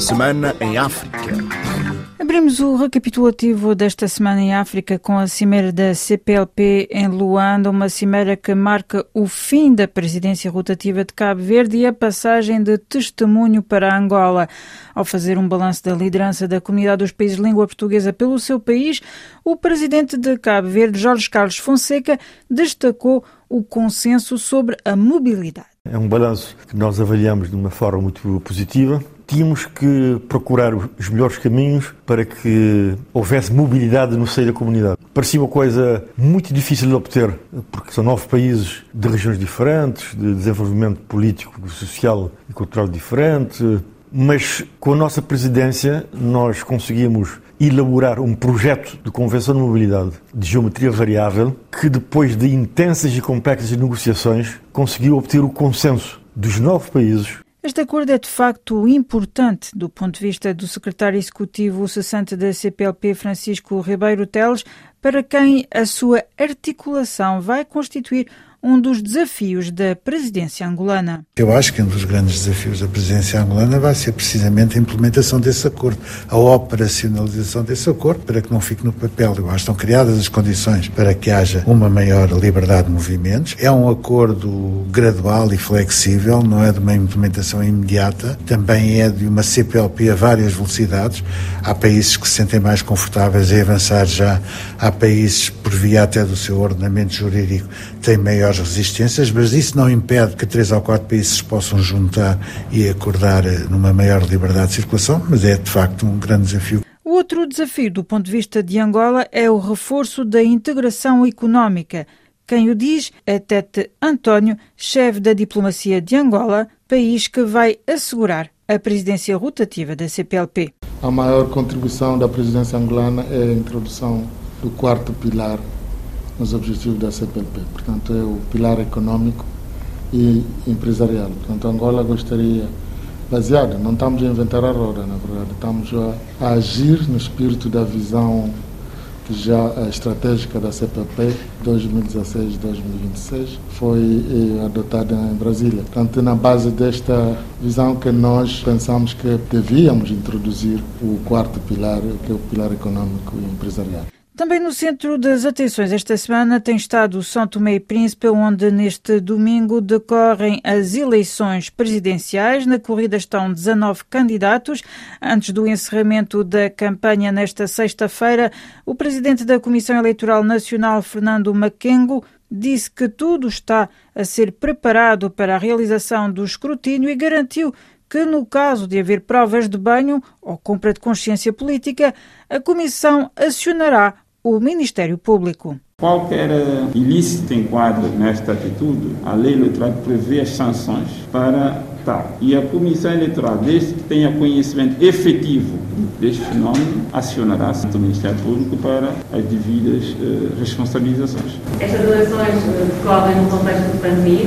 Semana em África. Abrimos o recapitulativo desta semana em África com a cimeira da CPLP em Luanda, uma cimeira que marca o fim da presidência rotativa de Cabo Verde e a passagem de testemunho para Angola. Ao fazer um balanço da liderança da comunidade dos países de língua portuguesa pelo seu país, o presidente de Cabo Verde, Jorge Carlos Fonseca, destacou o consenso sobre a mobilidade. É um balanço que nós avaliamos de uma forma muito positiva. Tínhamos que procurar os melhores caminhos para que houvesse mobilidade no seio da comunidade. Parecia uma coisa muito difícil de obter, porque são nove países de regiões diferentes, de desenvolvimento político, social e cultural diferente, mas com a nossa presidência nós conseguimos elaborar um projeto de convenção de mobilidade de geometria variável que depois de intensas e complexas negociações conseguiu obter o consenso dos nove países este acordo é de facto importante do ponto de vista do secretário executivo cessante da CPLP, Francisco Ribeiro Teles, para quem a sua articulação vai constituir um dos desafios da presidência angolana. Eu acho que um dos grandes desafios da presidência angolana vai ser precisamente a implementação desse acordo, a operacionalização desse acordo, para que não fique no papel. Eu acho que estão criadas as condições para que haja uma maior liberdade de movimentos. É um acordo gradual e flexível, não é de uma implementação imediata, também é de uma CPLP a várias velocidades. Há países que se sentem mais confortáveis em avançar já, há países, por via até do seu ordenamento jurídico, têm maior maiores resistências, mas isso não impede que três ou quatro países se possam juntar e acordar eh, numa maior liberdade de circulação, mas é de facto um grande desafio. O outro desafio do ponto de vista de Angola é o reforço da integração económica. Quem o diz é Tete António, chefe da diplomacia de Angola, país que vai assegurar a presidência rotativa da CPLP. A maior contribuição da presidência angolana é a introdução do quarto pilar nos objetivos da CPLP. Portanto, é o pilar econômico e empresarial. Portanto, Angola gostaria, baseado, não estamos a inventar a roda, na verdade, estamos a, agir no espírito da visão já a estratégica da CPP 2016-2026 foi eh, adotada em Brasília. Portanto, na base desta visão que nós pensamos que devíamos introduzir o quarto pilar, que é o pilar econômico e empresarial. Também no centro das atenções esta semana tem estado São Tomé e Príncipe, onde neste domingo decorrem as eleições presidenciais. Na corrida estão 19 candidatos. Antes do encerramento da campanha nesta sexta-feira, o presidente da Comissão Eleitoral Nacional, Fernando Maquengo, disse que tudo está a ser preparado para a realização do escrutínio e garantiu que, no caso de haver provas de banho ou compra de consciência política, a Comissão acionará o Ministério Público. Qualquer ilícito enquadro nesta atitude, a lei eleitoral prevê as sanções para tal. E a Comissão Eleitoral, desde que tenha conhecimento efetivo deste fenómeno, acionará o Ministério Público para as devidas uh, responsabilizações. Estas eleições eh, decorrem no contexto de pandemia,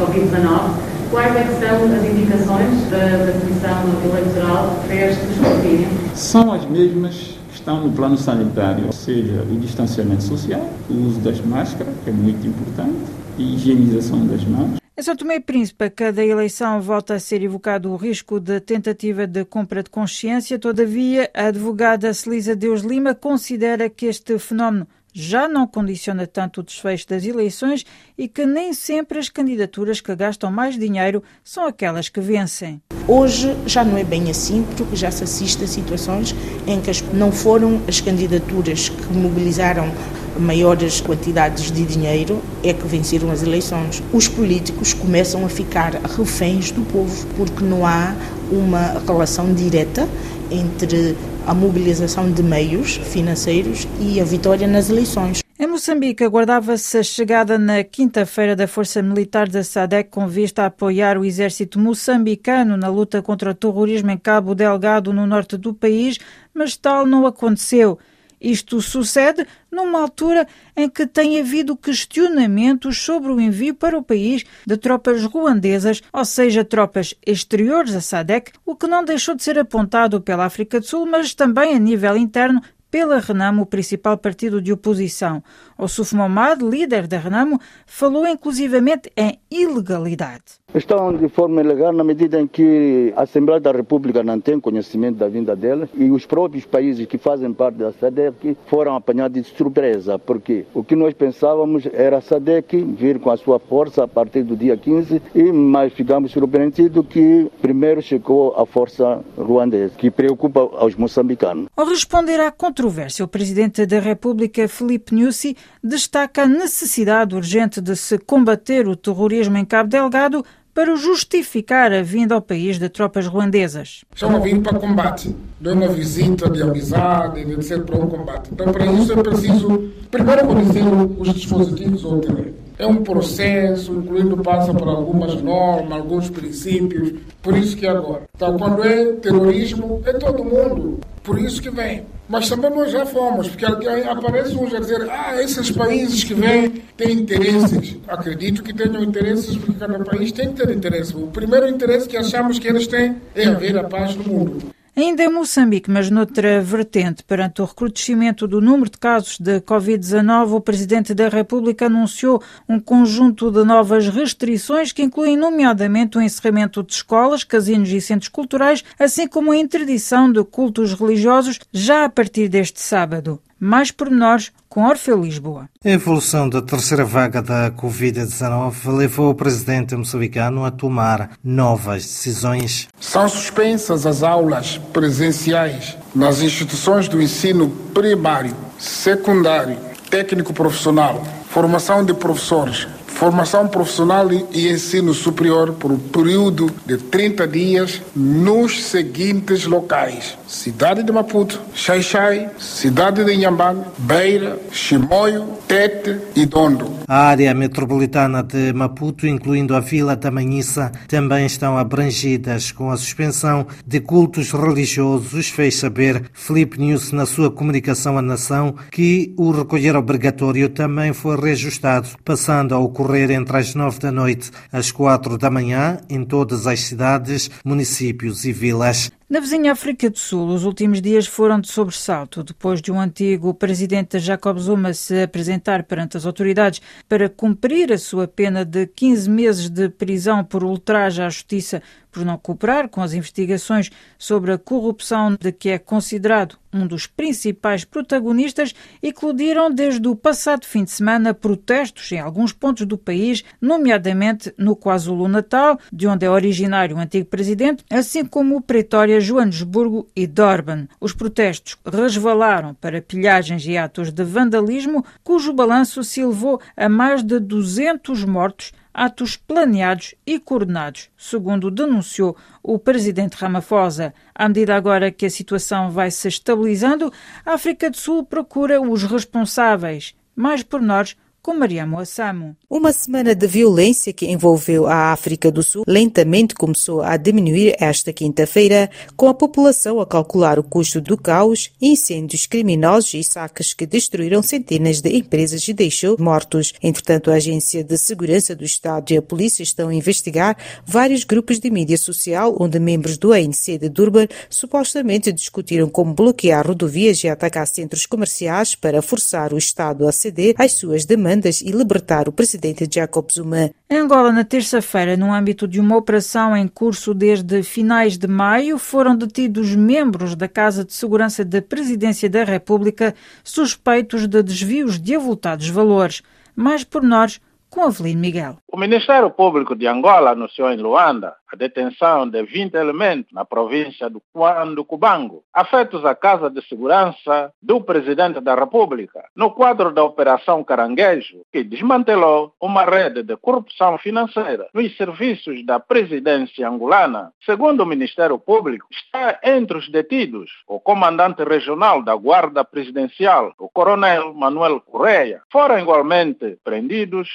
Covid-19. Quais é são as indicações da, da Comissão Eleitoral para este escrutínio? São as mesmas estão no plano sanitário, ou seja, o distanciamento social, o uso das máscaras, que é muito importante, e higienização das mãos. Em São Tomé e Príncipe, a cada eleição volta a ser evocado o risco de tentativa de compra de consciência. Todavia, a advogada Celisa Deus Lima considera que este fenómeno já não condiciona tanto o desfecho das eleições e que nem sempre as candidaturas que gastam mais dinheiro são aquelas que vencem. Hoje já não é bem assim, porque já se assiste a situações em que não foram as candidaturas que mobilizaram maiores quantidades de dinheiro é que venceram as eleições. Os políticos começam a ficar reféns do povo, porque não há uma relação direta entre a mobilização de meios financeiros e a vitória nas eleições. Em Moçambique, aguardava-se a chegada na quinta-feira da Força Militar da SADEC com vista a apoiar o exército moçambicano na luta contra o terrorismo em Cabo Delgado, no norte do país, mas tal não aconteceu. Isto sucede numa altura em que tem havido questionamentos sobre o envio para o país de tropas ruandesas, ou seja, tropas exteriores à SADEC, o que não deixou de ser apontado pela África do Sul, mas também a nível interno pela Renamo, o principal partido de oposição. Ossuf Momad, líder da Renamo, falou inclusivamente em ilegalidade. Estão de forma ilegal na medida em que a Assembleia da República não tem conhecimento da vinda deles e os próprios países que fazem parte da SADC foram apanhados de surpresa, porque o que nós pensávamos era a SADC vir com a sua força a partir do dia 15, e mas ficamos surpreendidos que primeiro chegou a força ruandesa, que preocupa aos moçambicanos. Ao responder à controvérsia, o Presidente da República, Felipe Nyusi, destaca a necessidade urgente de se combater o terrorismo em Cabo Delgado para justificar a vinda ao país de tropas ruandesas. Estão vir para combate, não é uma visita de amizade, de ser para um combate. Então, para isso é preciso, primeiro, conhecer os dispositivos ao terreno. É um processo, incluindo passa por algumas normas, alguns princípios. Por isso que agora. Então, quando é terrorismo, é todo mundo. Por isso que vem. Mas também nós já fomos, porque aparece uns a dizer, ah, esses países que vêm têm interesses. Acredito que tenham interesses, porque cada país tem que ter interesse. O primeiro interesse que achamos que eles têm é haver a paz no mundo. Ainda em Moçambique, mas noutra vertente, perante o recrudescimento do número de casos de Covid-19, o Presidente da República anunciou um conjunto de novas restrições que incluem, nomeadamente, o encerramento de escolas, casinos e centros culturais, assim como a interdição de cultos religiosos já a partir deste sábado. Mais pormenores com Orfeu Lisboa. A evolução da terceira vaga da Covid-19 levou o presidente moçambicano a tomar novas decisões. São suspensas as aulas presenciais nas instituições do ensino primário, secundário, técnico profissional, formação de professores, formação profissional e ensino superior por um período de 30 dias nos seguintes locais: cidade de Maputo, Xaixai, cidade de Inhambane, Beira, Chimoio, Tete e Dondo. A área metropolitana de Maputo, incluindo a Vila da Manhissa, também estão abrangidas com a suspensão de cultos religiosos, fez saber Felipe News na sua comunicação à nação que o recolher obrigatório também foi reajustado, passando a ocorrer ocorrer entre as nove da noite às quatro da manhã em todas as cidades, municípios e vilas. Na vizinha África do Sul, os últimos dias foram de sobressalto depois de um antigo presidente Jacob Zuma se apresentar perante as autoridades para cumprir a sua pena de 15 meses de prisão por ultraje à justiça por não cooperar com as investigações sobre a corrupção de que é considerado um dos principais protagonistas, eclodiram desde o passado fim de semana protestos em alguns pontos do país, nomeadamente no KwaZulu-Natal, de onde é originário o antigo presidente, assim como o Pretória Joanesburgo e Durban. Os protestos resvalaram para pilhagens e atos de vandalismo, cujo balanço se elevou a mais de 200 mortos atos planeados e coordenados, segundo denunciou o presidente Ramaphosa. À medida agora que a situação vai se estabilizando, a África do Sul procura os responsáveis. Mais pormenores com Maria Moassamo. Uma semana de violência que envolveu a África do Sul lentamente começou a diminuir esta quinta-feira, com a população a calcular o custo do caos, incêndios criminosos e saques que destruíram centenas de empresas e deixou mortos. Entretanto, a Agência de Segurança do Estado e a polícia estão a investigar vários grupos de mídia social onde membros do ANC de Durban supostamente discutiram como bloquear rodovias e atacar centros comerciais para forçar o Estado a ceder às suas demandas e libertar o presidente Jacob Zuma. Em Angola, na terça-feira, no âmbito de uma operação em curso desde finais de maio, foram detidos membros da Casa de Segurança da Presidência da República suspeitos de desvios de avultados valores. Mais pormenores com Avelino Miguel. O Ministério Público de Angola anunciou em Luanda a detenção de 20 elementos na província do Cuando Cubango, afetos à Casa de Segurança do Presidente da República, no quadro da Operação Caranguejo, que desmantelou uma rede de corrupção financeira nos serviços da presidência angolana. Segundo o Ministério Público, está entre os detidos o comandante regional da Guarda Presidencial, o coronel Manuel Correia. Foram igualmente prendidos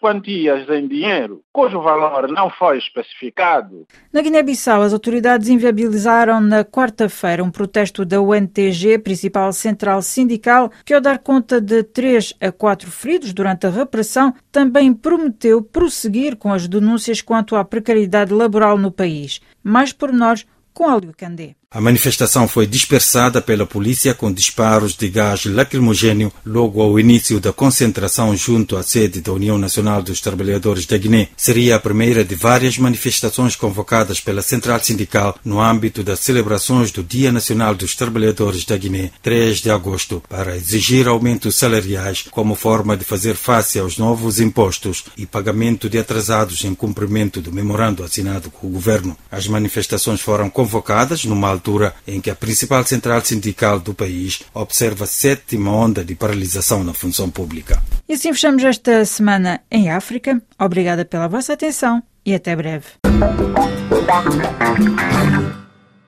quantias em dinheiro, cujo valor não foi especificado. Na Guiné-Bissau, as autoridades inviabilizaram na quarta-feira um protesto da UNTG, principal central sindical, que, ao dar conta de três a quatro feridos durante a repressão, também prometeu prosseguir com as denúncias quanto à precariedade laboral no país. Mais pormenores com Alio Candé. A manifestação foi dispersada pela polícia com disparos de gás lacrimogênio logo ao início da concentração junto à sede da União Nacional dos Trabalhadores da Guiné. Seria a primeira de várias manifestações convocadas pela Central Sindical no âmbito das celebrações do Dia Nacional dos Trabalhadores da Guiné, 3 de agosto, para exigir aumentos salariais como forma de fazer face aos novos impostos e pagamento de atrasados em cumprimento do memorando assinado com o governo. As manifestações foram convocadas numa altura em que a principal central sindical do país observa a sétima onda de paralisação na função pública. E assim fechamos esta semana em África. Obrigada pela vossa atenção e até breve.